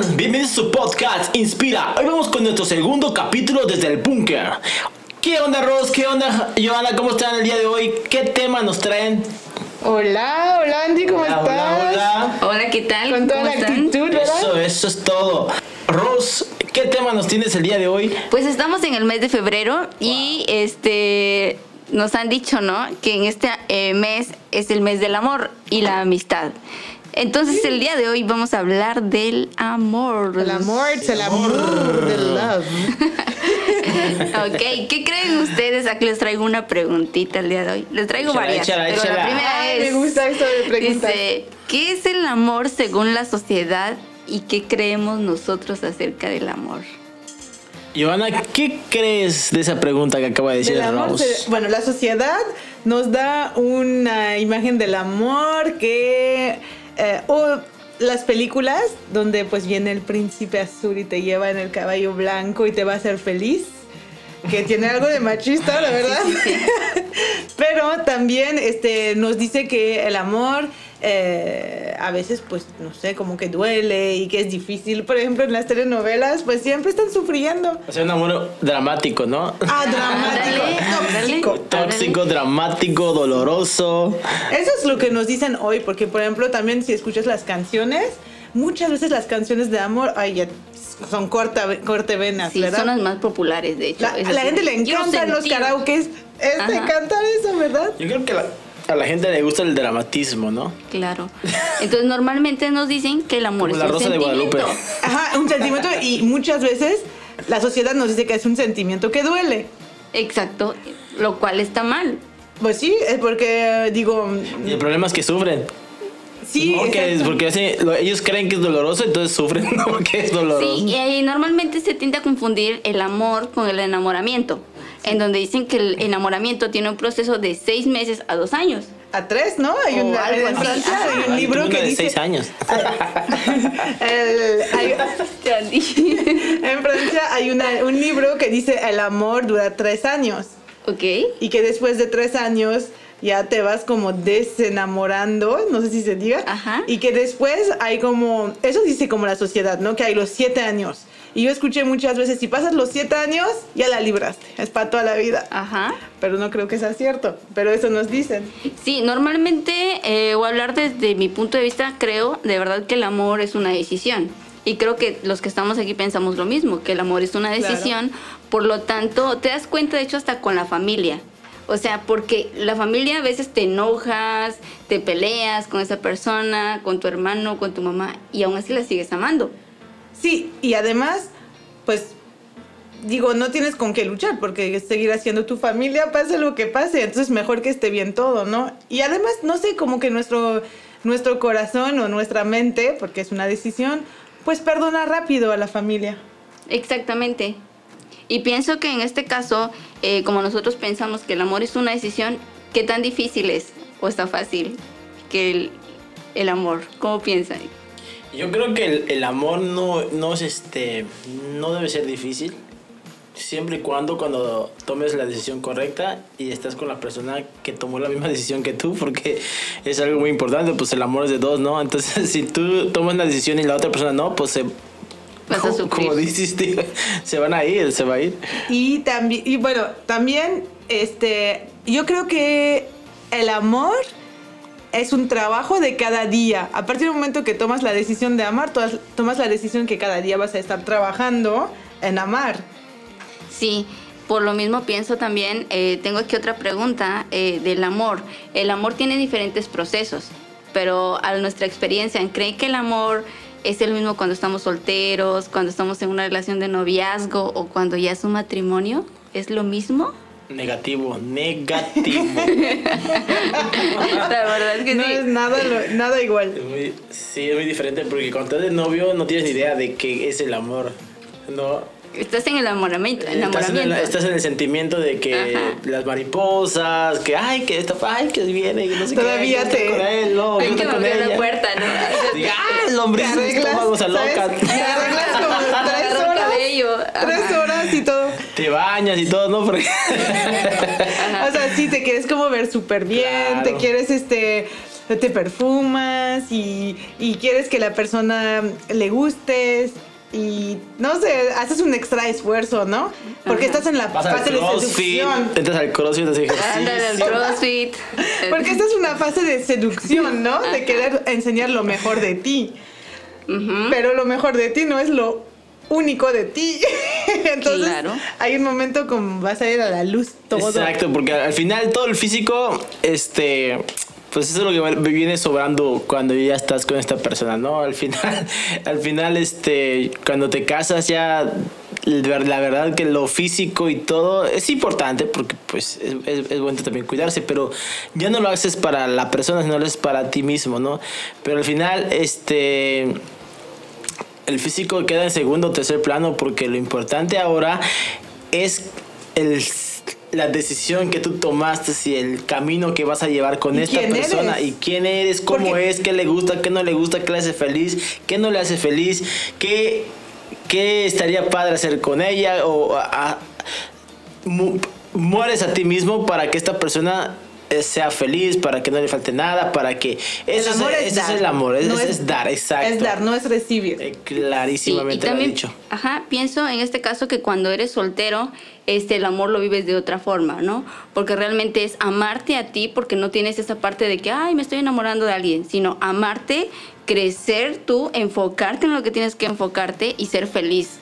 están? Bienvenidos a su podcast Inspira. Hoy vamos con nuestro segundo capítulo desde el búnker. ¿Qué onda, Ross? ¿Qué onda, Joana? ¿Cómo están el día de hoy? ¿Qué tema nos traen? Hola, hola Andy, ¿cómo Hola, estás? hola, hola. Hola, ¿qué tal? Con toda ¿Cómo la están? actitud, ¿verdad? Eso, eso es todo. Ross, ¿qué tema nos tienes el día de hoy? Pues estamos en el mes de febrero y este nos han dicho, ¿no? Que en este eh, mes es el mes del amor y la amistad. Entonces el día de hoy vamos a hablar del amor. El amor, el amor, del love. ok, ¿qué creen ustedes? Aquí les traigo una preguntita el día de hoy. Les traigo Échala, varias. échala, pero échala. la primera Ay, es. me gusta esto de preguntas. Dice, ¿qué es el amor según la sociedad y qué creemos nosotros acerca del amor? Joana, ¿qué crees de esa pregunta que acaba de decir Del amor Ross? se- bueno, la sociedad nos da una imagen del amor que... eh, o las películas donde pues viene el príncipe azul y te lleva en el caballo blanco y te va a hacer feliz. Que tiene algo de machista, la verdad. Pero también este, nos dice que el amor eh, a veces, pues, no sé, como que duele y que es difícil. Por ejemplo, en las telenovelas, pues siempre están sufriendo. O sea, un amor dramático, ¿no? Ah, dramático, tóxico. Tóxico, dramático, doloroso. Eso es lo que nos dicen hoy, porque por ejemplo también si escuchas las canciones, muchas veces las canciones de amor, ay, ya son corta, corte venas, Sí, ¿verdad? son las más populares, de hecho. la, a la gente le encantan los karaokes, este, cantar eso, ¿verdad? Yo creo que la- a la gente le gusta el dramatismo, ¿no? Claro. Entonces, normalmente nos dicen que el amor Como es la un Rosa de sentimiento. Guadalupe. Ajá, un sentimiento y muchas veces la sociedad nos dice que es un sentimiento que duele. Exacto, lo cual está mal. Pues sí, es porque digo, Y el problema es que sufren. sí, No, que es porque así- lo- ellos creen que es doloroso, entonces sufren ¿no? porque es doloroso. Sí, y ahí normalmente se tiende a confundir el amor con el enamoramiento, en donde dicen que el enamoramiento tiene un proceso de seis meses a dos años. a tres, ¿no? Hay, algo en Francia hay un libro que de dice seis años. el- hay- En Francia hay una- un libro que dice el amor dura tres años ok. y que después de tres años ya te vas como desenamorando, no sé si se diga, Ajá. y que después hay como, eso dice como la sociedad, ¿no? Que hay los siete años. Y yo escuché muchas veces, si pasas los siete años, ya la libraste, es para toda la vida. Ajá. Pero no creo que sea cierto, pero eso nos dicen. Sí, normalmente, eh, o hablar desde mi punto de vista, creo de verdad que el amor es una decisión. Y creo que los que estamos aquí pensamos lo mismo, que el amor es una Claro. decisión. Por lo tanto, te das cuenta, de hecho, hasta con la familia. O sea, porque la familia a veces te enojas, te peleas con esa persona, con tu hermano, con tu mamá, y aún así la sigues amando. Sí, y además, pues digo, no tienes con qué luchar porque seguirá siendo tu familia, pase lo que pase, entonces mejor que esté bien todo, ¿no? Y además, no sé, como que nuestro, nuestro corazón o nuestra mente, porque es una decisión, pues perdona rápido a la familia. Exactamente. Y pienso que en este caso, eh, como nosotros pensamos que el amor es una decisión, ¿qué tan difícil es o está fácil que el, el amor? ¿Cómo piensan? Yo creo que el, el amor no, no es este. no debe ser difícil. Siempre y cuando cuando tomes la decisión correcta y estás con la persona que tomó la misma decisión que tú, porque es algo muy importante, pues el amor es de dos, ¿no? Entonces, si tú tomas la decisión y la otra persona no, pues se, Vas a como, sufrir. como dices, tío, se van a ir, se va a ir. Y también, y bueno, también, este, yo creo que el amor es un trabajo de cada día. A partir del momento que tomas la decisión de amar, tomas, tomas la decisión que cada día vas a estar trabajando en amar. Sí, por lo mismo pienso también, eh, tengo aquí otra pregunta eh, del amor. El amor tiene diferentes procesos, pero a nuestra experiencia, ¿creen que el amor es el mismo cuando estamos solteros, cuando estamos en una relación de noviazgo o cuando ya es un matrimonio? ¿Es lo mismo? Negativo, negativo. La verdad es que no sí. es nada, lo- nada igual. Es muy- sí, es muy diferente porque cuando estás de novio no tienes ni idea de qué es el amor. No. Estás en el enamoramiento. Estás en, enamoramiento. el, estás en el sentimiento de que Ajá. las mariposas, que ay, que esto, ay, que viene, que no sé Todavía qué, que te- con él, no, Hay que abrir la puerta, ¿no? Diga, ah, el hombre arreglas, estómago se aloca. Te arreglas como tres horas. cabello. Tres horas y todo. Te bañas y todo, ¿no? Porque O sea, sí, te quieres como ver súper bien, Claro. te quieres este te perfumas y, y quieres que la persona le gustes y no sé, haces un extra esfuerzo, ¿no? Porque estás en la Vas fase de seducción. entras al crossfit, Ándale al. CrossFit. Porque esta es una fase de seducción, ¿no? De querer enseñar lo mejor de ti. Pero lo mejor de ti no es lo único de ti. Entonces, Claro. hay un momento como va a salir a la luz todo. Exacto, porque al final todo el físico, este, pues eso es lo que me viene sobrando cuando ya estás con esta persona, ¿no? Al final, al final, este, cuando te casas ya, la verdad que lo físico y todo es importante porque pues es, bueno también cuidarse, pero ya no lo haces para la persona, sino lo haces para ti mismo, ¿no? Pero al final, este el físico queda en segundo o tercer plano porque lo importante ahora es el, la decisión que tú tomaste y el camino que vas a llevar con ¿Y esta persona eres? y quién eres, cómo Porque- es, qué le gusta, qué no le gusta, qué le hace feliz, qué no le hace feliz, qué, qué estaría padre hacer con ella o a- a- mu- mueres a ti mismo para que esta persona sea feliz, para que no le falte nada, para que eso, el amor es, es, dar. es el amor, es, no es dar, exacto. Es dar, no es recibir. Eh, Sí, clarísimamente y lo he también, dicho. ajá, pienso en este caso que cuando eres soltero, este, el amor lo vives de otra forma, ¿no? Porque realmente es amarte a ti porque no tienes esa parte de que, ay, me estoy enamorando de alguien, sino amarte, crecer tú, enfocarte en lo que tienes que enfocarte y ser feliz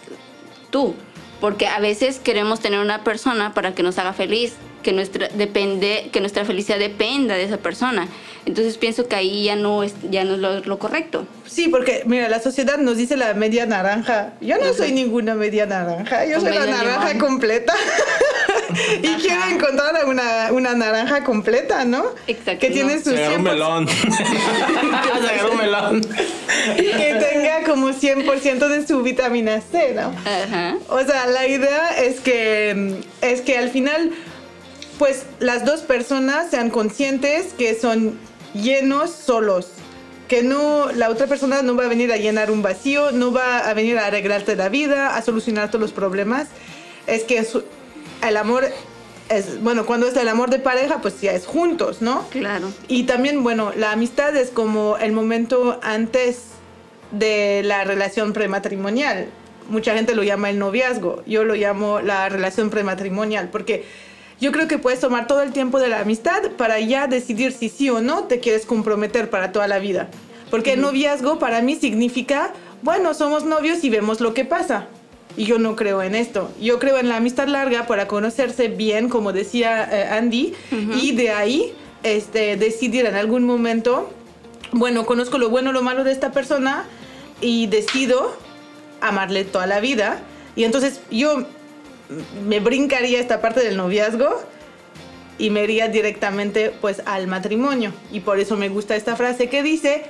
tú. Porque a veces queremos tener una persona para que nos haga feliz, que nuestra, depende, que nuestra felicidad dependa de esa persona. Entonces pienso que ahí ya no es, ya no es lo, lo correcto. Sí, porque mira, la sociedad nos dice la media naranja. Yo no soy ninguna media naranja, yo O soy la naranja limón. completa. y quiero encontrar a una, una naranja completa, ¿no? Exacto, Que tiene sus Se agarró un 100%, melón. Se agarró un melón. que tenga como 100% de su vitamina C, ¿no? Ajá. O sea, la idea es que, es que al final, pues las dos personas sean conscientes que son llenos solos. Que no, la otra persona no va a venir a llenar un vacío, no va a venir a arreglarte la vida, a solucionar todos los problemas. Es que el amor es, bueno, cuando es el amor de pareja, pues ya es juntos, ¿no? Claro. Y también, bueno, la amistad es como el momento antes de la relación prematrimonial. Mucha gente lo llama el noviazgo, yo lo llamo la relación prematrimonial, porque yo creo que puedes tomar todo el tiempo de la amistad para ya decidir si sí o no te quieres comprometer para toda la vida. Porque el noviazgo para mí significa, bueno, somos novios y vemos lo que pasa. Y yo no creo en esto. Yo creo en la amistad larga para conocerse bien, como decía eh, Andy, y de ahí este, decidir en algún momento, bueno, conozco lo bueno, lo malo de esta persona y decido amarle toda la vida. Y entonces yo me brincaría esta parte del noviazgo y me iría directamente pues al matrimonio. Y por eso me gusta esta frase que dice...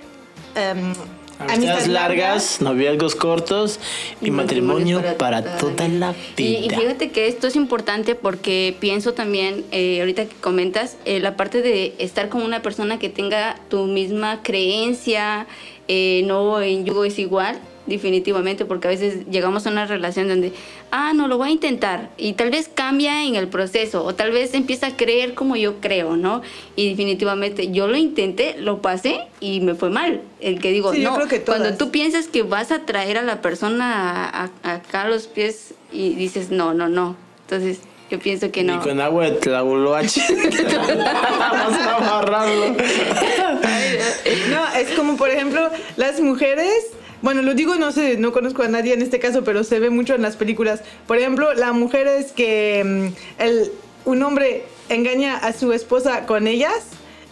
Amistades largas, noviazgos cortos y matrimonio para, toda la Y, y vida. fíjate que esto es importante porque pienso también, eh, ahorita que comentas, eh, la parte de estar con una persona que tenga tu misma creencia, eh, no en yugo es igual, definitivamente, porque a veces llegamos a una relación donde, ah, no, lo voy a intentar, y tal vez cambia en el proceso, o tal vez empieza a creer como yo creo, ¿no? Y definitivamente yo lo intenté, lo pasé y me fue mal. El que digo, Sí, yo no, creo que cuando todas. tú piensas que vas a traer a la persona a- a- acá a los pies y dices, no, no, no. Entonces, yo pienso que Y no. con agua de Tlaholoache. Vamos a amarrarlo. No, es como por ejemplo las mujeres, bueno, lo digo, no sé, no conozco a nadie en este caso, pero se ve mucho en las películas. Por ejemplo, la mujer es que mm, el, un hombre engaña a su esposa con ellas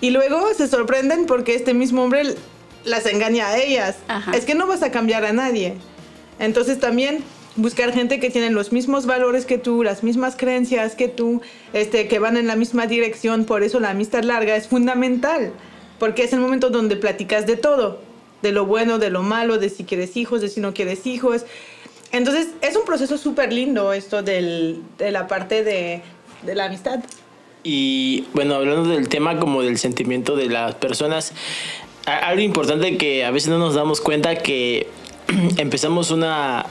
y luego se sorprenden porque este mismo hombre las engaña a ellas. Ajá. Es que no vas a cambiar a nadie. Entonces también buscar gente que tiene los mismos valores que tú, las mismas creencias que tú, este, que van en la misma dirección. Por eso la amistad larga es fundamental, porque es el momento donde platicas de todo, de lo bueno, de lo malo, de si quieres hijos, de si no quieres hijos. Entonces es un proceso súper lindo esto del- de la parte de, de la amistad. Y bueno, hablando del tema como del sentimiento de las personas, algo importante que a veces no nos damos cuenta que empezamos una,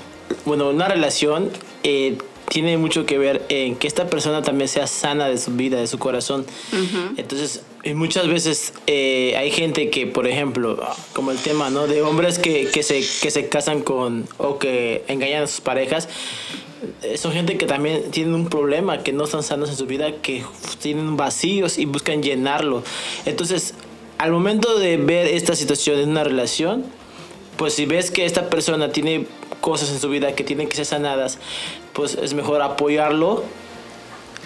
bueno, una relación eh, tiene mucho que ver en que esta persona también sea sana de su vida, de su corazón. Entonces, Y muchas veces eh, hay gente que, por ejemplo, como el tema, ¿no? De hombres que, que, se, que se casan con o que engañan a sus parejas. eh, Son gente que también tienen un problema, que no están sanos en su vida, que tienen vacíos y buscan llenarlo. Entonces, al momento de ver esta situación en una relación, pues si ves que esta persona tiene cosas en su vida que tienen que ser sanadas, pues es mejor apoyarlo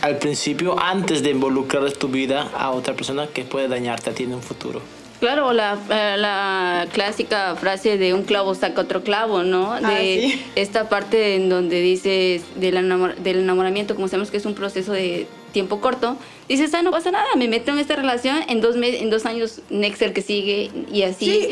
al principio antes de involucrar tu vida a otra persona que puede dañarte a ti en un futuro. Claro, la, eh, la clásica frase de un clavo saca otro clavo, ¿no? De Ah, sí. esta parte en donde dices del, enamor- del enamoramiento, como sabemos que es un proceso de tiempo corto, dices, ah, no pasa nada, me meto en esta relación, en dos, me- en dos años, next el que sigue, y así. Sí,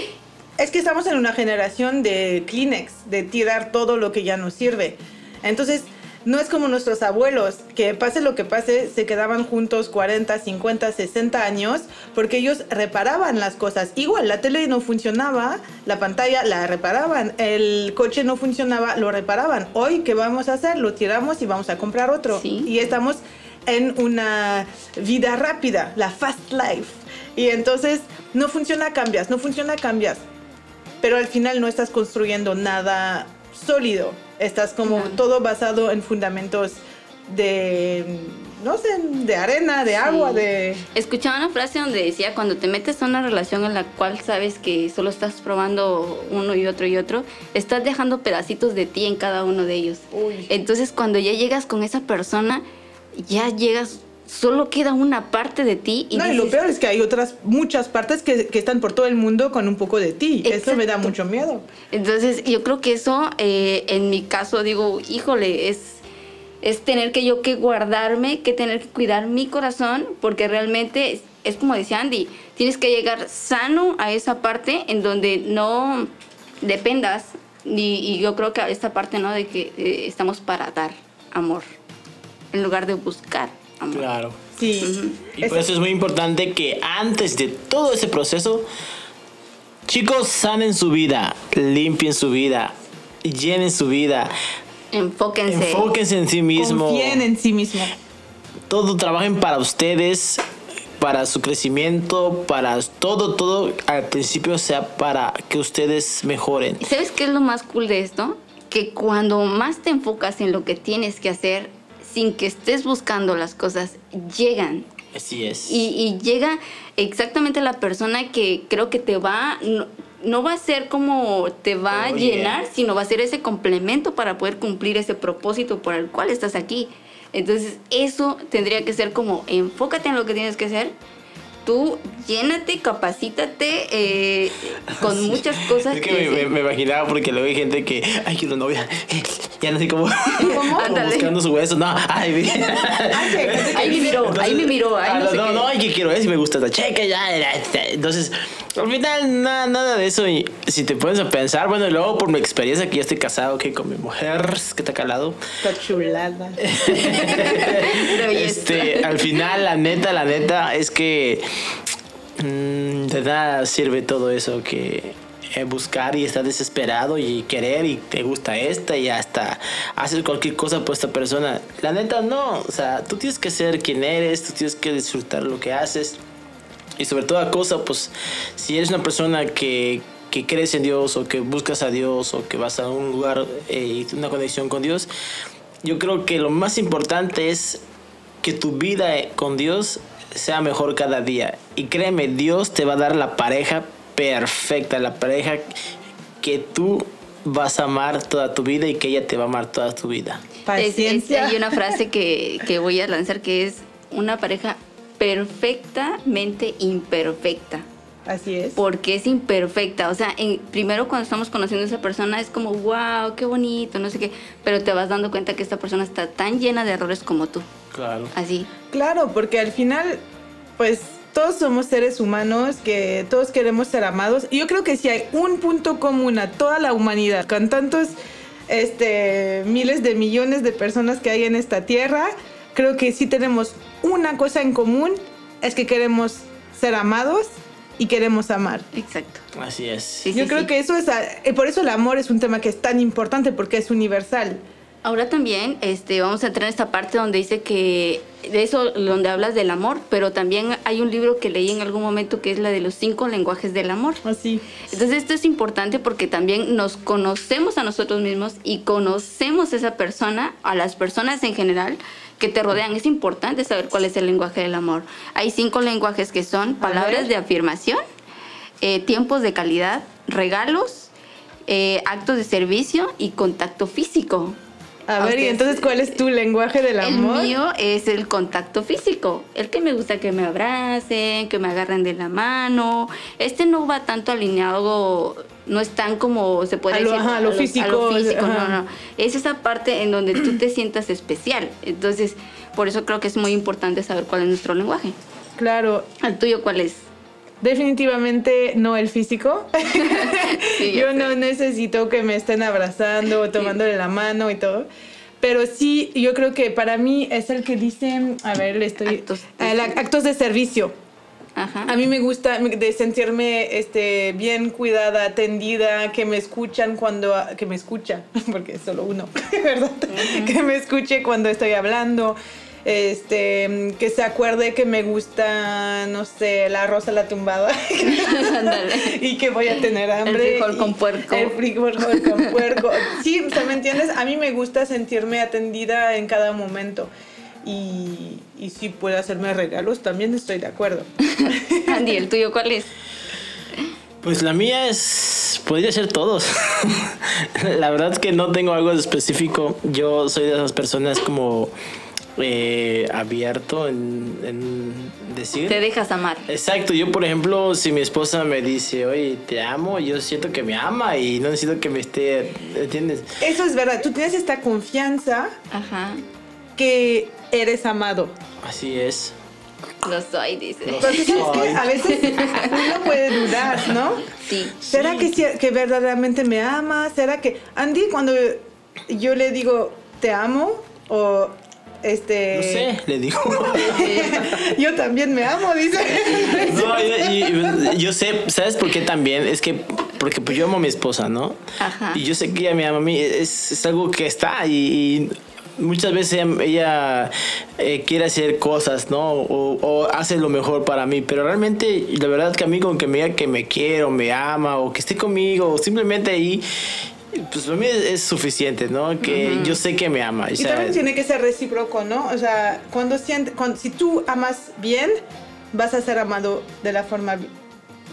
es que estamos en una generación de Kleenex, de tirar todo lo que ya nos sirve. Entonces, no es como nuestros abuelos, que pase lo que pase, se quedaban juntos 40, 50, 60 años, porque ellos reparaban las cosas. Igual, la tele no funcionaba, la pantalla la reparaban, el coche no funcionaba, lo reparaban. Hoy, ¿qué vamos a hacer? Lo tiramos y vamos a comprar otro. Sí. Y estamos en una vida rápida, la fast life. Y entonces, no funciona, cambias, no funciona, cambias pero al final no estás construyendo nada sólido. Estás como Claro. todo basado en fundamentos de, no sé, de arena, de Sí. agua, de... Escuchaba una frase donde decía, cuando te metes a una relación en la cual sabes que solo estás probando uno y otro y otro, estás dejando pedacitos de ti en cada uno de ellos. Uy. Entonces cuando ya llegas con esa persona, ya llegas, solo queda una parte de ti. Y no, y lo peor es que hay otras muchas partes que, que están por todo el mundo con un poco de ti. Eso me da mucho miedo. Entonces yo creo que eso, eh, en mi caso, digo, híjole, es, es tener que yo que guardarme, que tener que cuidar mi corazón, porque realmente es, es como decía Andy, tienes que llegar sano a esa parte en donde no dependas, y, y yo creo que a esta parte, ¿no? De que eh, estamos para dar amor, en lugar de buscar amor. Claro. Sí. Y Es- por eso es muy importante que antes de todo ese proceso, chicos, sanen su vida, limpien su vida, llenen su vida, Enfóquense. enfóquense en sí mismo. Confíen en sí mismo. Todo trabajen para ustedes, para su crecimiento, para todo, todo al principio sea para que ustedes mejoren. ¿Y sabes qué es lo más cool de esto? Que cuando más te enfocas en lo que tienes que hacer, sin que estés buscando las cosas, llegan. Así es. Y, y llega exactamente la persona que creo que te va, no, no va a ser como te va a llenar, yeah. sino va a ser ese complemento para poder cumplir ese propósito por el cual estás aquí. Entonces eso tendría que ser como enfócate en lo que tienes que hacer. Tú llénate, capacítate eh, con Sí. muchas cosas. Es que que me, me- imaginaba porque luego hay gente que, ay, quiero novia. Ya no sé cómo. ¿Cómo? Buscando su hueso. No, ay, bien. Ahí me miró, ahí me miró, ahí ah, no no, sé no, no, ay, que quiero es y me gusta cheque, ya. Entonces, al final, nada, nada de eso. Y si te pones a pensar, bueno, y luego por mi experiencia que ya estoy casado, que con mi mujer, que está calado. Está chulada. Este, al final, la neta, la neta, es que mm, de nada sirve todo eso que eh, buscar y estar desesperado y querer y te gusta esta y hasta haces cualquier cosa por esta persona. La neta, no. O sea, tú tienes que ser quien eres, tú tienes que disfrutar lo que haces. Y sobre toda cosa, pues, si eres una persona que, que crees en Dios o que buscas a Dios o que vas a un lugar eh, y una conexión con Dios, yo creo que lo más importante es que tu vida con Dios sea mejor cada día. Y créeme, Dios te va a dar la pareja perfecta, la pareja que tú vas a amar toda tu vida y que ella te va a amar toda tu vida. Es- es- Paciencia. hay una frase que, que voy a lanzar que es una pareja perfectamente imperfecta. Así es. Porque es imperfecta. O sea, en- primero cuando estamos conociendo a esa persona es como, wow, qué bonito, no sé qué. Pero te vas dando cuenta que esta persona está tan llena de errores como tú. Claro. Así. Claro, porque al final, pues todos somos seres humanos que todos queremos ser amados. Y yo creo que si hay un punto común a toda la humanidad, con tantos este, miles de millones de personas que hay en esta tierra, creo que sí tenemos una cosa en común, es que queremos ser amados y queremos amar. Exacto. Así es. Sí, Yo sí, creo sí. que eso es, a- eh, por eso el amor es un tema que es tan importante porque es universal. Ahora también este, vamos a entrar en esta parte donde dice que, de eso, donde hablas del amor, pero también hay un libro que leí en algún momento que es la de los cinco lenguajes del amor. Así. Entonces esto es importante porque también nos conocemos a nosotros mismos y conocemos a esa persona, a las personas en general que te rodean. Es importante saber cuál es el lenguaje del amor. Hay cinco lenguajes que son palabras de afirmación, eh, tiempos de calidad, regalos, eh, actos de servicio y contacto físico. A ver, ¿y entonces cuál es tu lenguaje del amor? El mío es el contacto físico, el que me gusta que me abracen, que me agarren de la mano. Este no va tanto alineado, no es tan como se puede A lo- decir. ajá, a lo físico, físico, ajá. no, no. Es esa parte en donde tú te sientas especial. Entonces, por eso creo que es muy importante saber cuál es nuestro lenguaje. Claro, ¿El tuyo cuál es? definitivamente no el físico. Sí, Yo sé. no necesito que me estén abrazando o tomándole la mano y todo. Pero sí, yo creo que para mí es el que dice, a ver, le estoy... Actos de actos de servicio. Ajá. A mí me gusta de sentirme este, bien cuidada, atendida, que me escuchan cuando... que me escucha, porque es solo uno, ¿verdad? Que me escuche cuando estoy hablando. Este, que se acuerde que me gusta, no sé, la rosa la tumbada. Y que voy a tener hambre. frijol y- con puerco. El frijol con puerco. Sí, o sea, ¿me entiendes? A mí me gusta sentirme atendida en cada momento. Y, y si puede hacerme regalos, también estoy de acuerdo. Andy, ¿el tuyo cuál es? Pues la mía es. Podría ser todos. la verdad es que no tengo algo específico. Yo soy de esas personas como. eh, abierto en, en decir. Te dejas amar. Exacto, yo por ejemplo, si mi esposa me dice, oye, te amo, yo siento que me ama y no necesito que me esté, ¿entiendes? Eso es verdad. Tú tienes esta confianza Ajá. Que eres amado. Así es. Lo soy, dice. Lo sabes que a veces uno puede dudar, ¿no? Sí. ¿Será que, sí- que verdaderamente me ama? ¿Será que Andy cuando yo le digo te amo o este No sé, le digo. yo también me amo, dice. No, yo, y- y- yo sé, ¿sabes por qué también? Es que, porque pues yo amo a mi esposa, ¿no? Ajá. Y yo sé que ella me ama a mí, es, es algo que está y, y muchas veces ella, ella, eh, quiere hacer cosas, ¿no? O, o hace lo mejor para mí, pero realmente la verdad que a mí con que me diga que me quiero, me ama o que esté conmigo o simplemente ahí... Pues para mí es, es suficiente, ¿no? Que yo sé que me ama. o Y sea, también tiene que ser recíproco, ¿no? O sea, cuando siente, cuando, si tú amas bien, vas a ser amado de la forma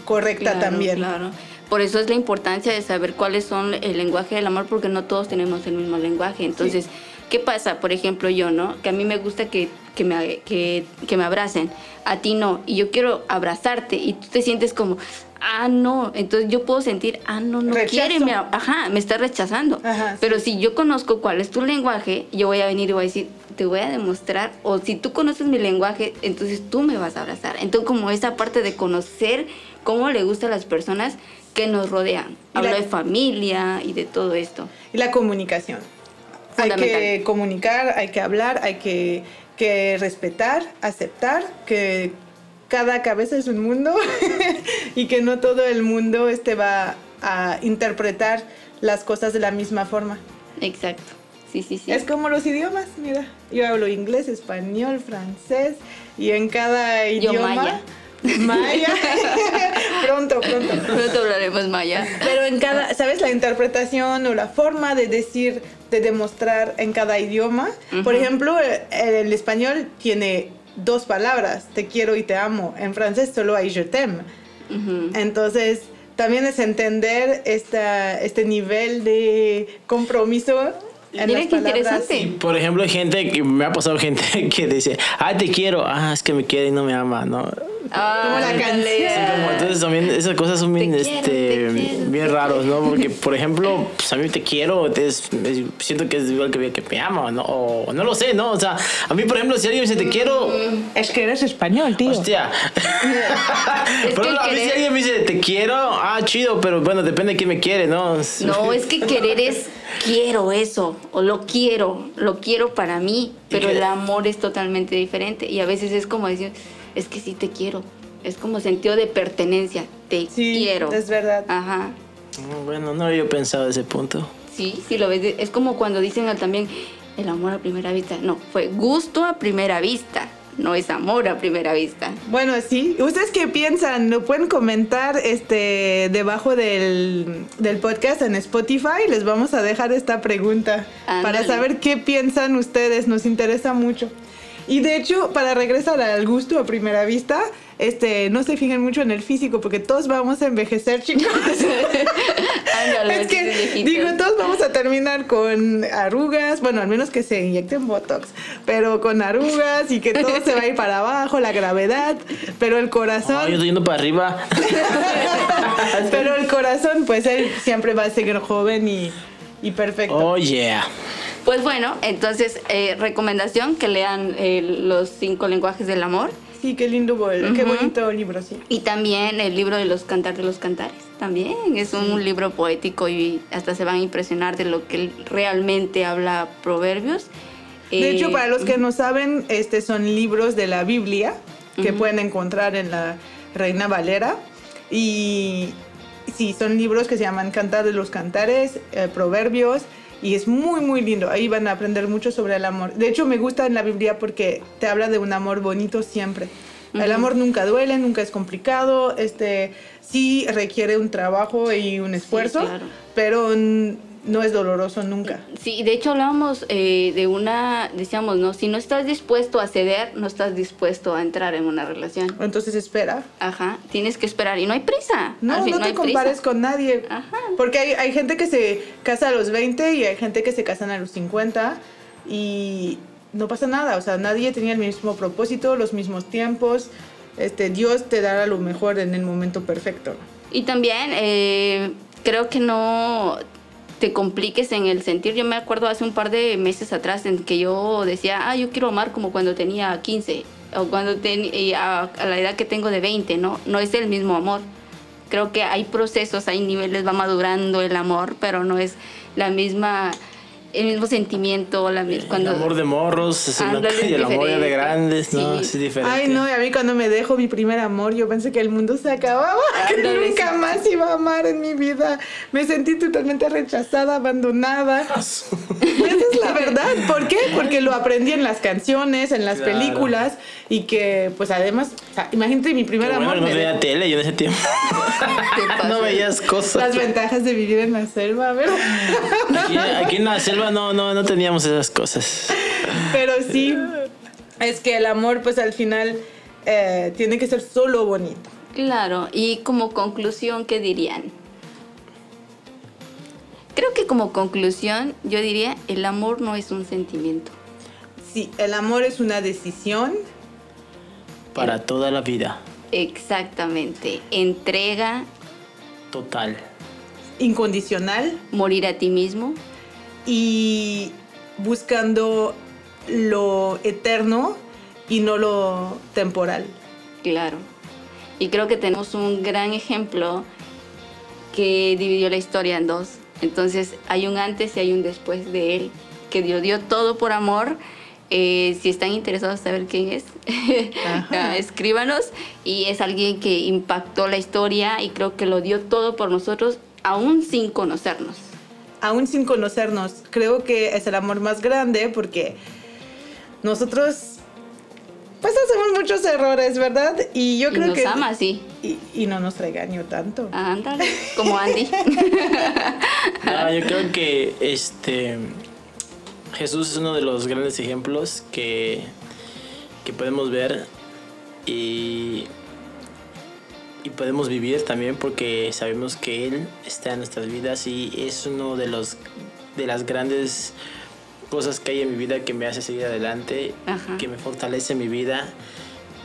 correcta Claro, también. Claro. Por eso es la importancia de saber cuáles son el lenguaje del amor, porque no todos tenemos el mismo lenguaje. Entonces, ¿qué pasa? Por ejemplo, yo, ¿no? Que a mí me gusta que, que, me, que, que me abracen, a ti no, y yo quiero abrazarte, y tú te sientes como, ah, no. Entonces yo puedo sentir, ah, no, no Rechazo. quiere, me, ajá, me está rechazando. Ajá, Pero si yo conozco cuál es tu lenguaje, yo voy a venir y voy a decir, te voy a demostrar, o si tú conoces mi lenguaje, entonces tú me vas a abrazar. Entonces, como esa parte de conocer cómo le gusta a las personas que nos rodean. Hablo la- de familia y de todo esto. Y la comunicación. Hay que comunicar, hay que hablar, hay que, que respetar, aceptar que cada cabeza es un mundo y que no todo el mundo este va a interpretar las cosas de la misma forma. Exacto. Sí, sí, sí. Es como los idiomas, mira. Yo hablo inglés, español, francés y en cada Yo idioma. maya. Maya. pronto, pronto. Pronto hablaremos maya. Pero en cada, ¿sabes? La interpretación o la forma de decir, de demostrar en cada idioma. Por ejemplo, el, el español tiene dos palabras, te quiero y te amo. En francés solo hay je t'aime. Entonces, también es entender esta, este nivel de compromiso Mira qué interesante. Y, por ejemplo, hay gente que me ha pasado gente que dice, ah, te quiero, ah, es que me quiere y no me ama, ¿no? Ah, Como la canción. Sí, como, entonces también esas cosas son bien, Te quiero, este, te quiero, bien te raros. ¿no? Porque, por ejemplo, pues a mí te quiero, es- es- siento que es igual que, que me ama, ¿no? O no lo sé, ¿no? O sea, a mí, por ejemplo, si alguien me dice te quiero, Es que eres español, tío. hostia. Es Por que a mí si querer- alguien me dice te quiero, ah, chido, pero bueno, depende de quién me quiere, ¿no? No, es que querer es quiero eso, o lo quiero, lo quiero para mí, pero el amor es totalmente diferente. Y a veces es como decir, es que sí te quiero. Es como sentido de pertenencia, te Sí, quiero. es verdad. Ajá. Mm, Bueno, no había pensado ese punto. Sí, sí lo ves. Es como cuando dicen también el amor a primera vista. No, fue gusto a primera vista. No es amor a primera vista. Bueno, sí. ¿Ustedes qué piensan? Lo pueden comentar este debajo del, del podcast en Spotify. Les vamos a dejar esta pregunta para saber qué piensan ustedes. Nos interesa mucho. Y de hecho, para regresar al gusto a primera vista, este, no se fijen mucho en el físico porque todos vamos a envejecer, chicos. Ándale, es que, digo, todos vamos a terminar con arrugas, bueno, al menos que se inyecten Botox, pero con arrugas y que todo se va a ir para abajo, la gravedad, pero el Ay, yo corazón, estoy yendo para arriba. pero el corazón, pues él siempre va a seguir joven y, y perfecto. Oh, yeah. Pues bueno, entonces, eh, recomendación que lean eh, los cinco lenguajes del amor Sí, qué lindo, qué bonito libro, sí. y también el libro de los cantar de los cantares. También es un libro poético y hasta se van a impresionar de lo que realmente habla Proverbios. De Eh, hecho, para los que no saben, este son libros de la Biblia que pueden encontrar en la Reina Valera. Y sí, son libros que se llaman Cantar de los Cantares, eh, Proverbios. Y es muy, muy lindo. Ahí van a aprender mucho sobre el amor. De hecho, me gusta en la Biblia porque te habla de un amor bonito siempre. El Ujú. amor nunca duele, nunca es complicado. Este sí requiere un trabajo y un esfuerzo, claro. pero no es doloroso nunca. Sí, de hecho hablábamos eh, de una, decíamos, ¿no? Si no estás dispuesto a ceder, no estás dispuesto a entrar en una relación. Entonces espera. Ajá, tienes que esperar y no hay prisa. No, fin, no te hay prisa. compares con nadie. Ajá. Porque hay, hay gente que se casa a los 20 y hay gente que se casan a los 50 y no pasa nada. O sea, nadie tenía el mismo propósito, los mismos tiempos. Este, Dios te dará lo mejor en el momento perfecto. Y también eh, creo que no te compliques en el sentir. Yo me acuerdo hace un par de meses atrás en que yo decía, ah, yo quiero amar como cuando tenía 15 o cuando tenía a, la edad que tengo de 20, ¿no? No es el mismo amor. Creo que hay procesos, hay niveles, va madurando el amor, pero no es la misma, el mismo sentimiento, la cuando el amor de morros es una- y el amor de grandes, ¿no? Sí. Es diferente. Ay, no, y a mí cuando me dejo mi primer amor, yo pensé que el mundo se acababa, que nunca sí. más iba a amar en mi vida. Me sentí totalmente rechazada, abandonada. Esa es la verdad. ¿Por qué? Porque lo aprendí en las canciones, en las Claro. películas y que, pues además, o sea, imagínate mi primer bueno amor. no dejó tele yo en ese tiempo. no veías cosas. las ventajas de vivir en la selva, ¿verdad? Aquí, aquí en la selva no, no, no teníamos esas cosas. Pero sí, es que el amor, pues al final, eh, tiene que ser solo bonito. Claro, y como conclusión, ¿qué dirían? Creo que como conclusión yo diría, el amor no es un sentimiento. Sí, el amor es una decisión. Para toda la vida. Exactamente. Entrega, Total. incondicional morir a ti mismo. Y buscando lo eterno y no lo temporal. Claro. Y creo que tenemos un gran ejemplo que dividió la historia en dos. Entonces hay un antes y hay un después de él, que Dios dio todo por amor. Eh, si están interesados en saber quién es, escríbanos. Y es alguien que impactó la historia y creo que lo dio todo por nosotros, aún sin conocernos. Aún sin conocernos, creo que es el amor más grande porque nosotros pues hacemos muchos errores, ¿verdad? Y yo y creo nos que ama, sí. y, y no nos regañó tanto. Ándale, como Andy. No, yo creo que este Jesús es uno de los grandes ejemplos que, que podemos ver y, y podemos vivir también porque sabemos que Él está en nuestras vidas y es uno de los de las grandes cosas que hay en mi vida que me hace seguir adelante, Ajá. que me fortalece mi vida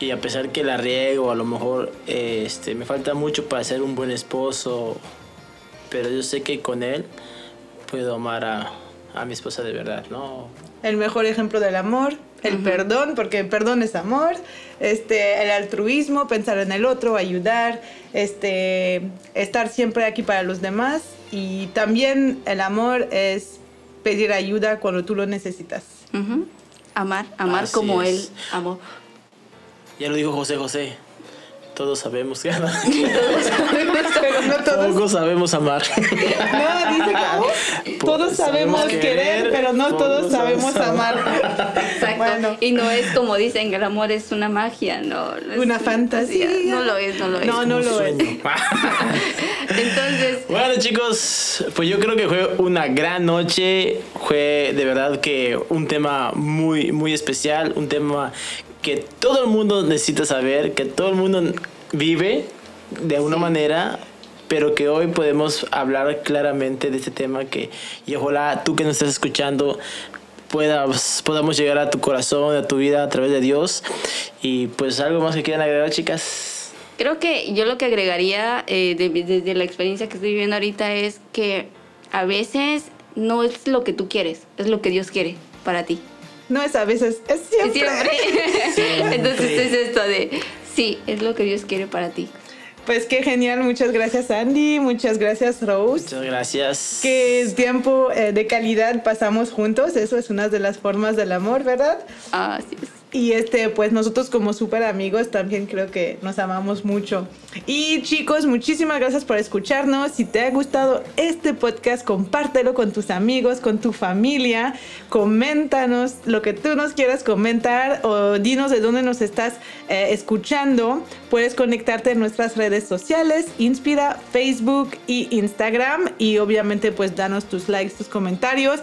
y a pesar que la riego, a lo mejor este, me falta mucho para ser un buen esposo, pero yo sé que con él puedo amar a, a mi esposa de verdad, ¿no? El mejor ejemplo del amor, el perdón, porque el perdón es amor, este, el altruismo, pensar en el otro, ayudar, este, estar siempre aquí para los demás y también el amor es pedir ayuda cuando tú lo necesitas. Amar, amar Así como es. él amó. Ya lo dijo José José, todos sabemos que Pero no todos. Pocos sabemos amar. No, dice cómo. todos sabemos querer, pero no todos sabemos amar. Exacto. Bueno. Y no es como dicen, el amor es una magia, no. no es Una fantasía. No lo es, no lo es. No, no lo es. Entonces, Bueno chicos, pues yo creo que fue una gran noche, fue de verdad que un tema muy muy especial, un tema que todo el mundo necesita saber, que todo el mundo vive de alguna Sí. manera, pero que hoy podemos hablar claramente de este tema que y ojalá tú que nos estás escuchando puedas, podamos llegar a tu corazón, a tu vida a través de Dios y pues algo más que quieran agregar chicas. creo que yo lo que agregaría eh, de- desde la experiencia que estoy viviendo ahorita es que a veces no es lo que tú quieres, es lo que Dios quiere para ti. No es a veces, es siempre. Siempre. Entonces es esto de, sí, es lo que Dios quiere para ti. Pues qué genial, muchas gracias Andy, muchas gracias Rose. Muchas gracias. Qué tiempo eh, de calidad pasamos juntos, eso es una de las formas del amor, ¿verdad? Así es. Y este, pues nosotros como súper amigos también creo que nos amamos mucho. Y chicos, muchísimas gracias por escucharnos. Si te ha gustado este podcast, compártelo con tus amigos, con tu familia. Coméntanos lo que tú nos quieras comentar o dinos de dónde nos estás eh, escuchando. Puedes conectarte en nuestras redes sociales, Inspira, Facebook y Instagram. Y obviamente pues danos tus likes, tus comentarios.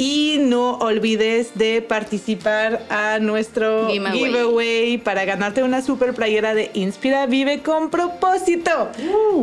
Y no olvides de participar a nuestro Giveaway. giveaway, para ganarte una super playera de Inspira Vive con propósito.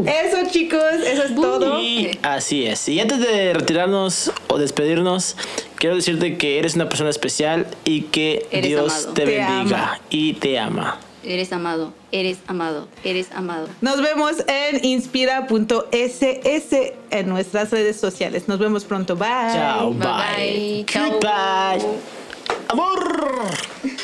Eso chicos, eso es todo. Y así es. Y antes de retirarnos o despedirnos, quiero decirte que eres una persona especial y que Eres Dios amado. te Te bendiga ama. y te ama. Eres amado, eres amado, eres amado. Nos vemos en inspira.ss en nuestras redes sociales. Nos vemos pronto. Bye. Chao, Bye, bye. bye. Goodbye. Amor.